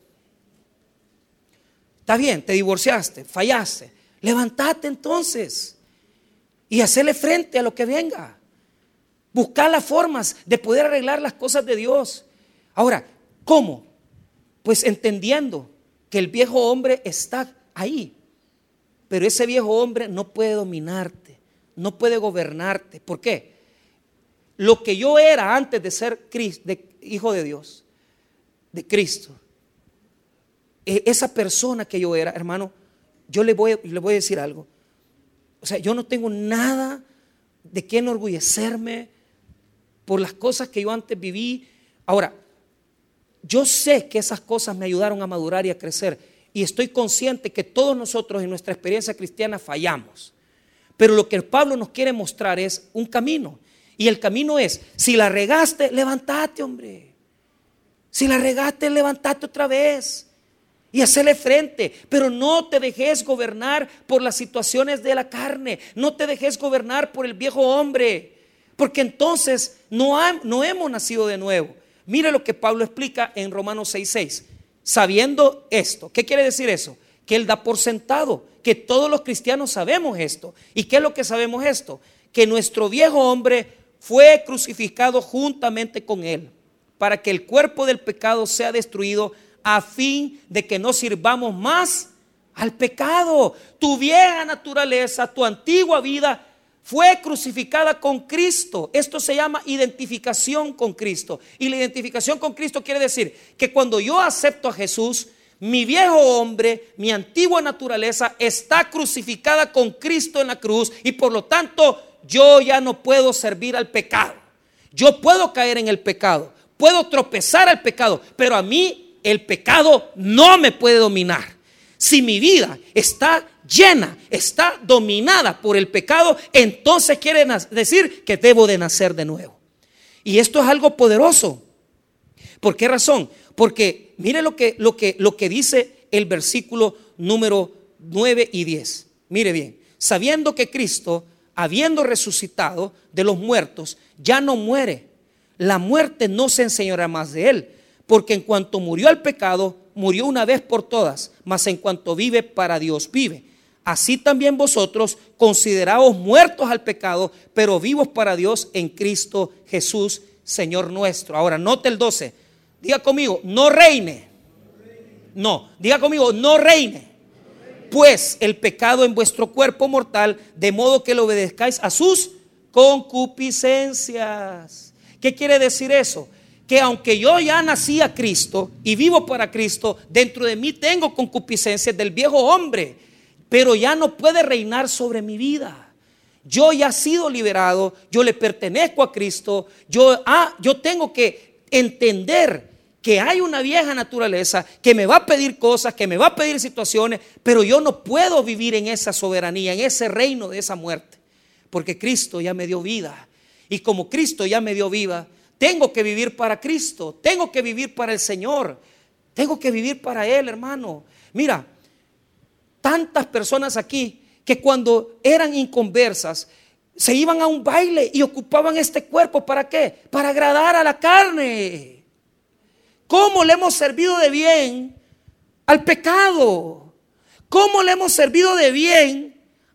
Está bien, te divorciaste, fallaste. Levantate entonces y hacerle frente a lo que venga. Buscar las formas de poder arreglar las cosas de Dios. Ahora, ¿cómo? Pues entendiendo que el viejo hombre está ahí, pero ese viejo hombre no puede dominarte, no puede gobernarte. ¿Por qué? Lo que yo era antes de ser hijo de Dios, de Cristo, e, esa persona que yo era, hermano, yo le voy, le voy a decir algo. O sea, yo no tengo nada de qué enorgullecerme por las cosas que yo antes viví. Ahora, yo sé que esas cosas me ayudaron a madurar y a crecer y estoy consciente que todos nosotros en nuestra experiencia cristiana fallamos. Pero lo que Pablo nos quiere mostrar es un camino. Y el camino es, si la regaste, levántate, hombre. Si la regaste, levántate otra vez y hacerle frente. Pero no te dejes gobernar por las situaciones de la carne. No te dejes gobernar por el viejo hombre. Porque entonces no, no hemos nacido de nuevo. Mire lo que Pablo explica en Romanos 6:6. Sabiendo esto, ¿qué quiere decir eso? Que él da por sentado, que todos los cristianos sabemos esto. ¿Y qué es lo que sabemos esto? Que nuestro viejo hombre fue crucificado juntamente con él, para que el cuerpo del pecado sea destruido a fin de que no sirvamos más al pecado. Tu vieja naturaleza, tu antigua vida fue crucificada con Cristo. Esto se llama identificación con Cristo. Y la identificación con Cristo quiere decir que cuando yo acepto a Jesús, mi viejo hombre, mi antigua naturaleza está crucificada con Cristo en la cruz y por lo tanto yo ya no puedo servir al pecado. Yo puedo caer en el pecado, puedo tropezar al pecado, pero a mí el pecado no me puede dominar. Si mi vida está llena, está dominada por el pecado, entonces quiere decir que debo de nacer de nuevo. Y esto es algo poderoso. ¿Por qué razón? Porque mire lo que, lo que, lo que dice el versículo número 9 y 10. Mire bien, sabiendo que Cristo, habiendo resucitado de los muertos, ya no muere. La muerte no se enseñará más de él porque en cuanto murió al pecado, murió una vez por todas, mas en cuanto vive para Dios vive. Así también vosotros consideraos muertos al pecado, pero vivos para Dios en Cristo Jesús, Señor nuestro. Ahora, note el 12. Diga conmigo, no reine. No, diga conmigo, no reine. Pues el pecado en vuestro cuerpo mortal, de modo que lo obedezcáis a sus concupiscencias. ¿Qué quiere decir eso? Que aunque yo ya nací a Cristo y vivo para Cristo, dentro de mí tengo concupiscencias del viejo hombre, pero ya no puede reinar sobre mi vida. Yo ya he sido liberado, yo le pertenezco a Cristo, yo, ah, yo tengo que entender que hay una vieja naturaleza que me va a pedir cosas, que me va a pedir situaciones, pero yo no puedo vivir en esa soberanía, en ese reino de esa muerte, porque Cristo ya me dio vida. Y como Cristo ya me dio vida, tengo que vivir para Cristo, tengo que vivir para el Señor, tengo que vivir para Él, hermano. Mira, tantas personas aquí que cuando eran inconversas, se iban a un baile y ocupaban este cuerpo, ¿para qué? Para agradar a la carne. ¿Cómo le hemos servido de bien al pecado? ¿Cómo le hemos servido de bien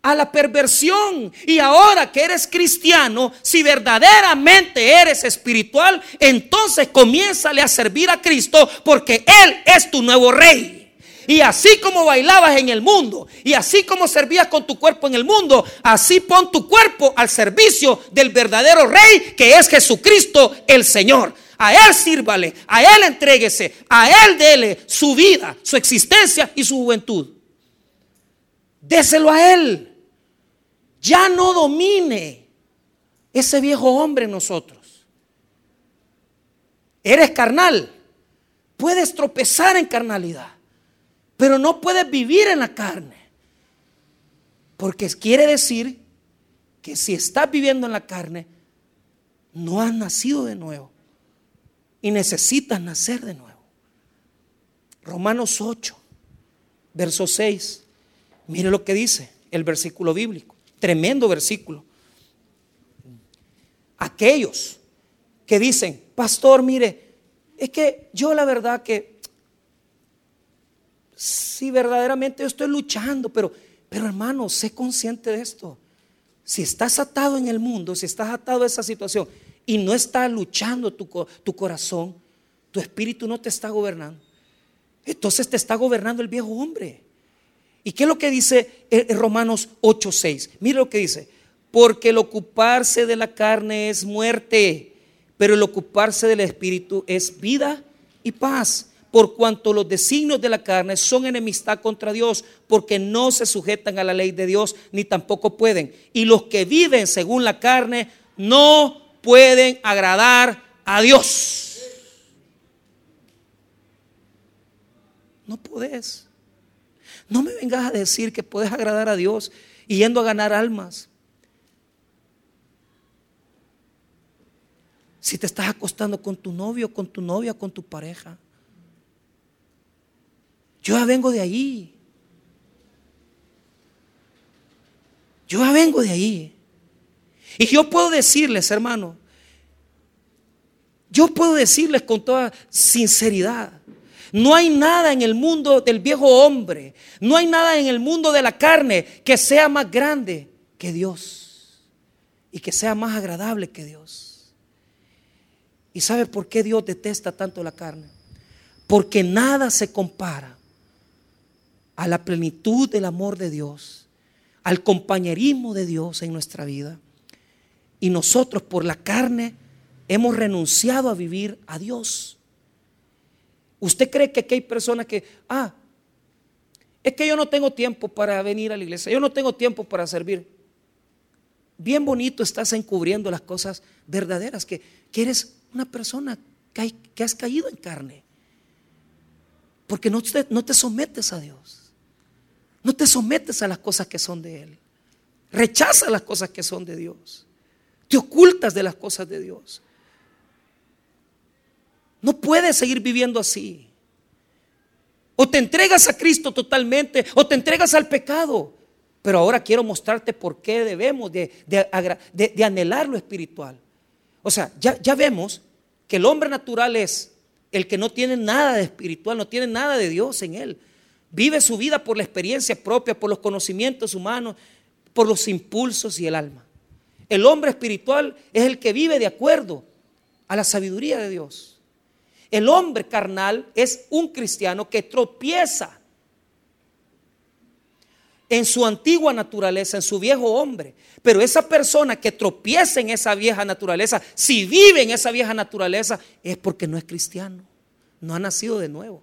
a la perversión. Y ahora que eres cristiano, si verdaderamente eres espiritual, entonces comiénzale a servir a Cristo porque Él es tu nuevo rey. Y así como bailabas en el mundo, y así como servías con tu cuerpo en el mundo, así pon tu cuerpo al servicio del verdadero rey que es Jesucristo el Señor. A Él sírvale, a Él entréguese, a Él dele su vida, su existencia y su juventud. Déselo a Él ya no domine ese viejo hombre en nosotros. Eres carnal, puedes tropezar en carnalidad, pero no puedes vivir en la carne. Porque quiere decir que si estás viviendo en la carne, no has nacido de nuevo y necesitas nacer de nuevo. Romanos 8, verso 6. Mire lo que dice el versículo bíblico. Tremendo versículo. Aquellos que dicen, pastor, mire, es que yo la verdad que sí verdaderamente yo estoy luchando, pero, pero hermano, sé consciente de esto. Si estás atado en el mundo, si estás atado a esa situación y no está luchando tu, tu corazón, tu espíritu no te está gobernando. Entonces te está gobernando el viejo hombre. ¿Y qué es lo que dice en Romanos 8:6? Mire lo que dice. Porque el ocuparse de la carne es muerte, pero el ocuparse del espíritu es vida y paz. Por cuanto los designios de la carne son enemistad contra Dios, porque no se sujetan a la ley de Dios, ni tampoco pueden. Y los que viven según la carne no pueden agradar a Dios. No puedes No me vengas a decir que puedes agradar a Dios yendo a ganar almas. Si te estás acostando con tu novio, con tu novia, con tu pareja. Yo ya vengo de ahí. Yo ya vengo de ahí. Y yo puedo decirles, hermano, yo puedo decirles con toda sinceridad, no hay nada en el mundo del viejo hombre, no hay nada en el mundo de la carne que sea más grande que Dios y que sea más agradable que Dios. ¿Y sabe por qué Dios detesta tanto la carne? Porque nada se compara a la plenitud del amor de Dios, al compañerismo de Dios en nuestra vida. Y nosotros por la carne hemos renunciado a vivir a Dios. ¿Usted cree que aquí hay personas que, ah, es que yo no tengo tiempo para venir a la iglesia, yo no tengo tiempo para servir? Bien bonito estás encubriendo las cosas verdaderas, que, eres una persona que, que, has caído en carne. Porque no te, no te sometes a Dios. No te sometes a las cosas que son de Él. Rechaza las cosas que son de Dios. Te ocultas de las cosas de Dios. No puedes seguir viviendo así. O te entregas a Cristo totalmente o te entregas al pecado. Pero ahora quiero mostrarte por qué debemos de, anhelar lo espiritual. O sea, ya, ya vemos que el hombre natural es el que no tiene nada de espiritual, no tiene nada de Dios en él. Vive su vida por la experiencia propia, por los conocimientos humanos, por los impulsos y el alma. El hombre espiritual es el que vive de acuerdo a la sabiduría de Dios. El hombre carnal es un cristiano que tropieza en su antigua naturaleza, en su viejo hombre. Pero esa persona que tropieza en esa vieja naturaleza, si vive en esa vieja naturaleza, es porque no es cristiano, no ha nacido de nuevo.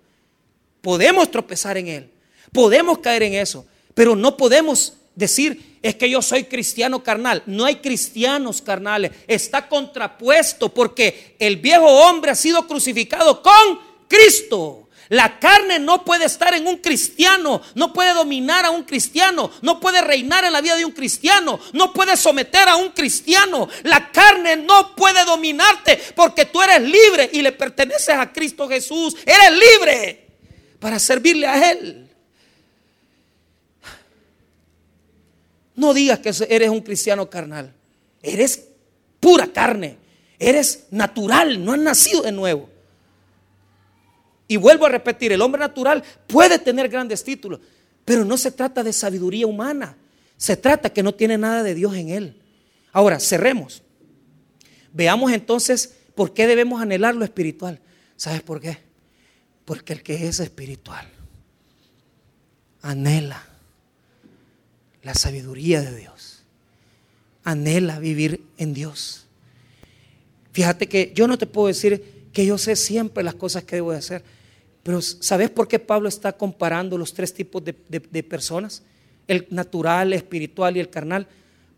Podemos tropezar en él, podemos caer en eso, pero no podemos decir, es que yo soy cristiano carnal. No hay cristianos carnales. Está contrapuesto porque el viejo hombre ha sido crucificado con Cristo. La carne no puede estar en un cristiano, no puede dominar a un cristiano, no puede reinar en la vida de un cristiano, no puede someter a un cristiano. La carne no puede dominarte porque tú eres libre y le perteneces a Cristo Jesús. Eres libre para servirle a Él. No digas que eres un cristiano carnal. Eres pura carne. Eres natural, no has nacido de nuevo. Y vuelvo a repetir, el hombre natural puede tener grandes títulos, pero no se trata de sabiduría humana. Se trata que no tiene nada de Dios en él. Ahora, cerremos. Veamos entonces por qué debemos anhelar lo espiritual. ¿Sabes por qué? Porque el que es espiritual anhela la sabiduría de Dios. Anhela vivir en Dios. Fíjate que yo no te puedo decir que yo sé siempre las cosas que debo de hacer, pero ¿sabes por qué Pablo está comparando los tres tipos de, de personas? El natural, el espiritual y el carnal.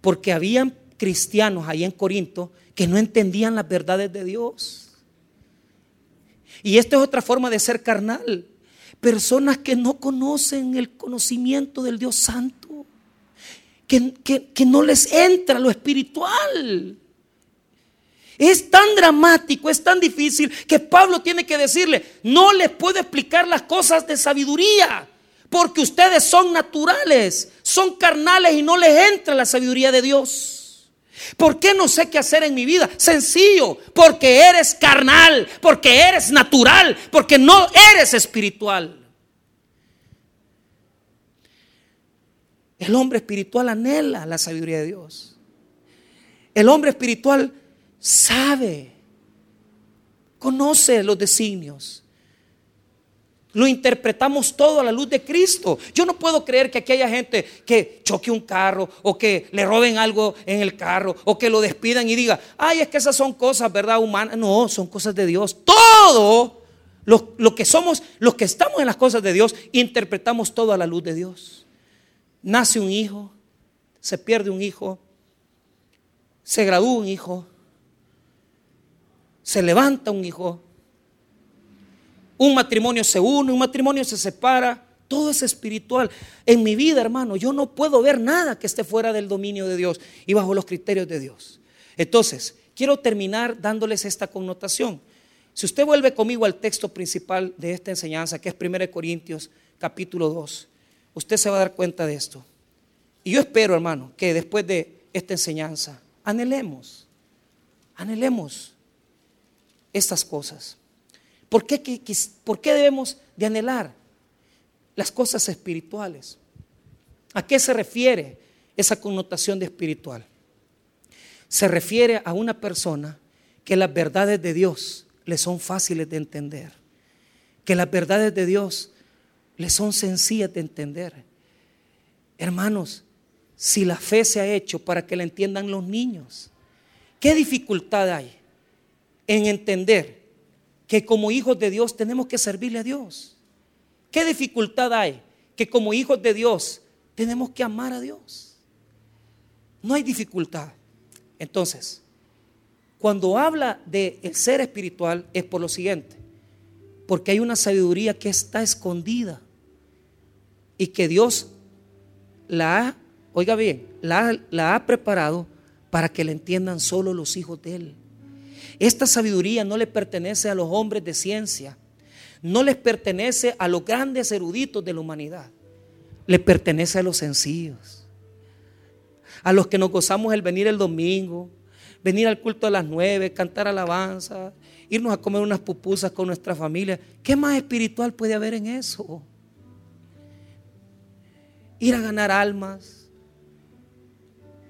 Porque habían cristianos ahí en Corinto que no entendían las verdades de Dios. Y esta es otra forma de ser carnal. Personas que no conocen el conocimiento del Dios Santo que, no les entra lo espiritual. Es tan dramático, es tan difícil que Pablo tiene que decirle, no les puedo explicar las cosas de sabiduría, porque ustedes son naturales, son carnales y no les entra la sabiduría de Dios. ¿Por qué no sé qué hacer en mi vida? Sencillo, porque eres carnal, porque eres natural, porque no eres espiritual. El hombre espiritual anhela la sabiduría de Dios. El hombre espiritual sabe, conoce los designios. Lo interpretamos todo a la luz de Cristo. Yo no puedo creer que aquí haya gente que choque un carro o que le roben algo en el carro o que lo despidan y diga, ay, es que esas son cosas, ¿verdad? Humanas. No, son cosas de Dios. Todo lo, lo que somos, los que estamos en las cosas de Dios, interpretamos todo a la luz de Dios nace un hijo, se pierde un hijo, se gradúa un hijo, se levanta un hijo, un matrimonio se une, un matrimonio se separa, Todo es espiritual. En mi vida, hermano, yo no puedo ver nada que esté fuera del dominio de Dios y bajo los criterios de Dios. Entonces, quiero terminar dándoles esta connotación. Si usted vuelve conmigo al texto principal de esta enseñanza, que es 1 Corintios capítulo 2, usted se va a dar cuenta de esto. Y yo espero, hermano, que después de esta enseñanza, anhelemos, anhelemos estas cosas. ¿Por qué, ¿Por qué debemos de anhelar las cosas espirituales? ¿A qué se refiere esa connotación de espiritual? Se refiere a una persona que las verdades de Dios le son fáciles de entender, que las verdades de Dios le son sencillas de entender. Hermanos, si la fe se ha hecho para que la entiendan los niños, ¿qué dificultad hay en entender que como hijos de Dios tenemos que servirle a Dios? ¿Qué dificultad hay que como hijos de Dios tenemos que amar a Dios? No hay dificultad. Entonces, cuando habla de el ser espiritual es por lo siguiente, porque hay una sabiduría que está escondida y que Dios la ha, oiga bien, la, ha preparado para que la entiendan solo los hijos de Él. Esta sabiduría no le pertenece a los hombres de ciencia, no les pertenece a los grandes eruditos de la humanidad, le pertenece a los sencillos, a los que nos gozamos el venir el domingo, venir al culto a las nueve, cantar alabanza, irnos a comer unas pupusas con nuestra familia. ¿Qué más espiritual puede haber en eso? Ir a ganar almas,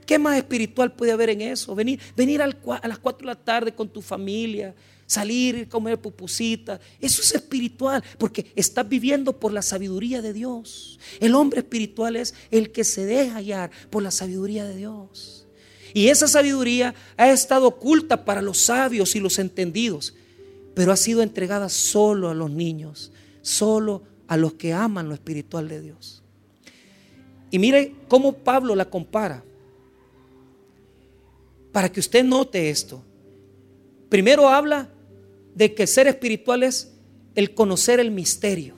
¿Qué más espiritual puede haber en eso? Venir, venir a las 4 de la tarde con tu familia, salir comer pupusita. Eso es espiritual, porque estás viviendo por la sabiduría de Dios. El hombre espiritual es el que se deja guiar por la sabiduría de Dios. Y esa sabiduría ha estado oculta para los sabios y los entendidos, pero ha sido entregada solo a los niños, solo a los que aman lo espiritual de Dios. Y mire cómo Pablo la compara para que usted note esto. Primero habla de que ser espiritual es el conocer el misterio.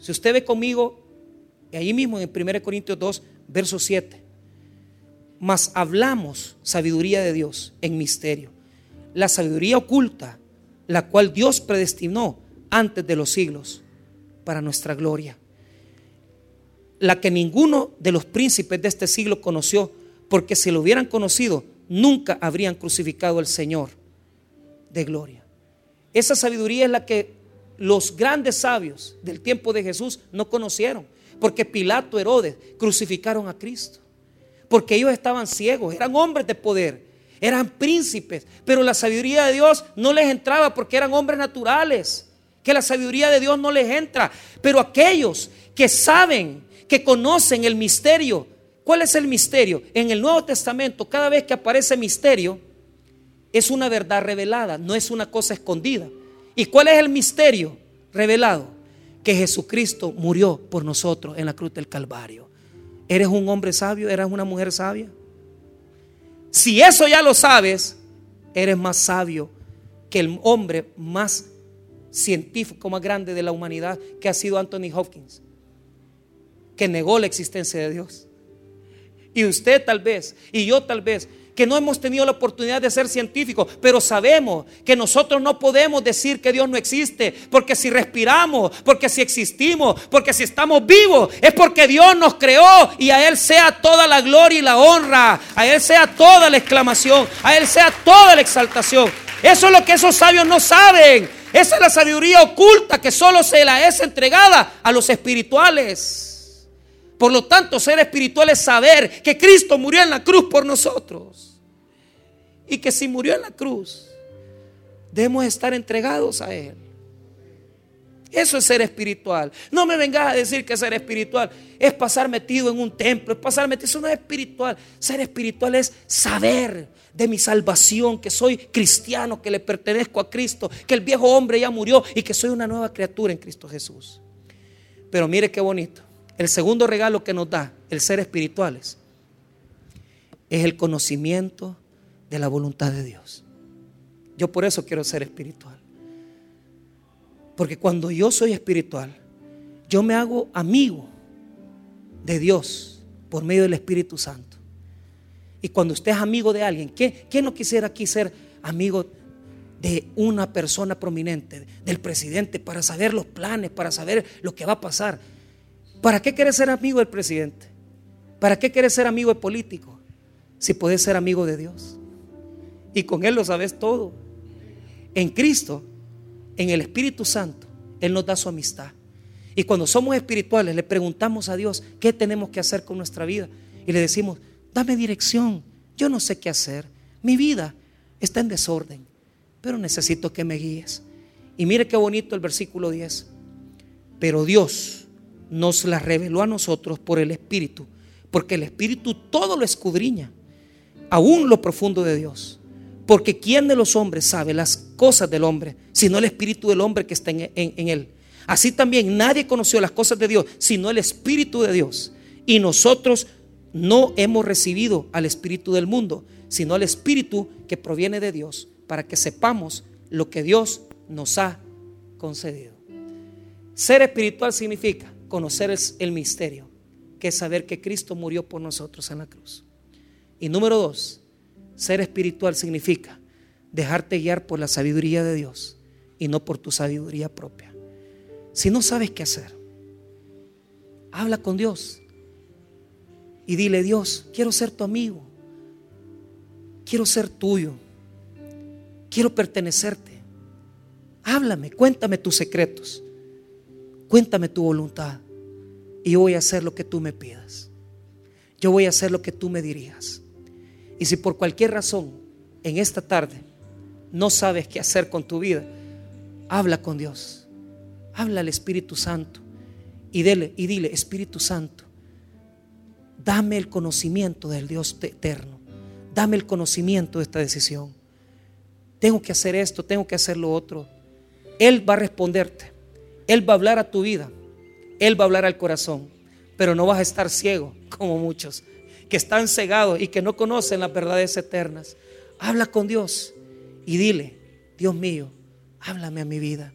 Si usted ve conmigo, ahí mismo en 1 Corintios 2, verso 7, mas hablamos sabiduría de Dios en misterio. La sabiduría oculta, la cual Dios predestinó antes de los siglos para nuestra gloria. La que ninguno de los príncipes de este siglo conoció porque si lo hubieran conocido, nunca habrían crucificado al Señor de gloria. Esa sabiduría es la que los grandes sabios del tiempo de Jesús no conocieron, porque Pilato, Herodes crucificaron a Cristo, porque ellos estaban ciegos, eran hombres de poder, eran príncipes, pero la sabiduría de Dios no les entraba porque eran hombres naturales, que la sabiduría de Dios no les entra, pero aquellos que saben, que conocen el misterio ¿Cuál es el misterio? En el Nuevo Testamento, cada vez que aparece misterio, es una verdad revelada, no es una cosa escondida. ¿Y cuál es el misterio revelado? Que Jesucristo murió por nosotros en la cruz del Calvario. ¿Eres un hombre sabio? ¿Eres una mujer sabia? Si eso ya lo sabes, eres más sabio que el hombre más científico, más grande de la humanidad, que ha sido Anthony Hopkins, que negó la existencia de Dios. Y usted tal vez, y yo tal vez, que no hemos tenido la oportunidad de ser científicos, pero sabemos que nosotros no podemos decir que Dios no existe, porque si respiramos, porque si existimos, porque si estamos vivos, es porque Dios nos creó y a Él sea toda la gloria y la honra, a Él sea toda la exclamación, a Él sea toda la exaltación. Eso es lo que esos sabios no saben. Esa es la sabiduría oculta que solo se la es entregada a los espirituales. Por lo tanto, ser espiritual es saber que Cristo murió en la cruz por nosotros. Y que si murió en la cruz, debemos estar entregados a Él. Eso es ser espiritual. No me vengas a decir que ser espiritual es pasar metido en un templo, es pasar metido. Eso no es espiritual. Ser espiritual es saber de mi salvación, que soy cristiano, que le pertenezco a Cristo, que el viejo hombre ya murió y que soy una nueva criatura en Cristo Jesús. Pero mire qué bonito. El segundo regalo que nos da el ser espirituales es el conocimiento de la voluntad de Dios. Yo por eso quiero ser espiritual. Porque cuando yo soy espiritual, yo me hago amigo de Dios por medio del Espíritu Santo. Y cuando usted es amigo de alguien, ¿quién, no quisiera aquí ser amigo de una persona prominente, del presidente, para saber los planes, para saber lo que va a pasar? ¿Para qué quiere ser amigo del presidente? ¿Para qué quiere ser amigo del político? Si puede ser amigo de Dios. Y con Él lo sabes todo. En Cristo, en el Espíritu Santo, Él nos da su amistad. Y cuando somos espirituales, le preguntamos a Dios qué tenemos que hacer con nuestra vida. Y le decimos, dame dirección. Yo no sé qué hacer. Mi vida está en desorden, pero necesito que me guíes. Y mire qué bonito el versículo 10. Pero Dios nos la reveló a nosotros por el Espíritu, porque el Espíritu todo lo escudriña, aún lo profundo de Dios. Porque ¿quién de los hombres sabe las cosas del hombre, sino el Espíritu del hombre que está en, en él? Así también nadie conoció las cosas de Dios, sino el Espíritu de Dios. Y nosotros no hemos recibido al Espíritu del mundo, sino al Espíritu que proviene de Dios, para que sepamos lo que Dios nos ha concedido. Ser espiritual significa conocer el misterio, que es saber que Cristo murió por nosotros en la cruz. Y número dos, ser espiritual significa dejarte guiar por la sabiduría de Dios y no por tu sabiduría propia. Si no sabes qué hacer, habla con Dios y dile, Dios, quiero ser tu amigo, quiero ser tuyo, quiero pertenecerte. Háblame, cuéntame tus secretos, cuéntame tu voluntad y voy a hacer lo que tú me pidas. Yo voy a hacer lo que tú me dirijas. Y si por cualquier razón en esta tarde no sabes qué hacer con tu vida, habla con Dios Habla al Espíritu Santo y, dele, y dile, Espíritu Santo, dame el conocimiento del Dios eterno. Dame el conocimiento de esta decisión. Tengo que hacer esto, tengo que hacer lo otro. Él va a responderte. Él va a hablar a tu vida. Él va a hablar al corazón. Pero no vas a estar ciego como muchos que están cegados y que no conocen las verdades eternas. Habla con Dios y dile, Dios mío, háblame a mi vida.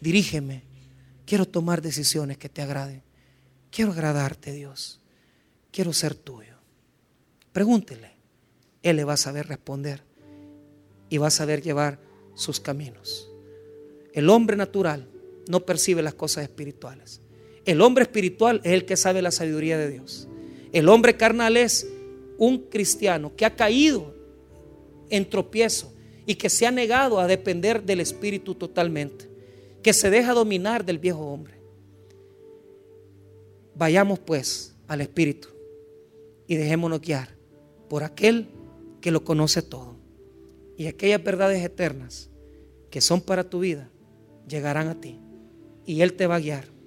Dirígeme Quiero tomar decisiones que te agraden. Quiero agradarte, Dios. Quiero ser tuyo. Pregúntele. Él le va a saber responder y va a saber llevar sus caminos. El hombre natural no percibe las cosas espirituales. El hombre espiritual es el que sabe la sabiduría de Dios. El hombre carnal es un cristiano que ha caído en tropiezo y que se ha negado a depender del Espíritu totalmente que se deja dominar del viejo hombre. Vayamos pues al Espíritu y dejémonos guiar por aquel que lo conoce todo. Y aquellas verdades eternas que son para tu vida llegarán a ti. Y Él te va a guiar,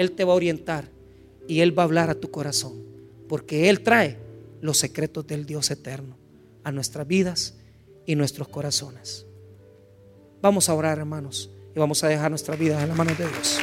Él te va a orientar y Él va a hablar a tu corazón. Porque Él trae los secretos del Dios eterno a nuestras vidas y nuestros corazones. Vamos a orar, hermanos y vamos a dejar nuestra vida en las manos de Dios.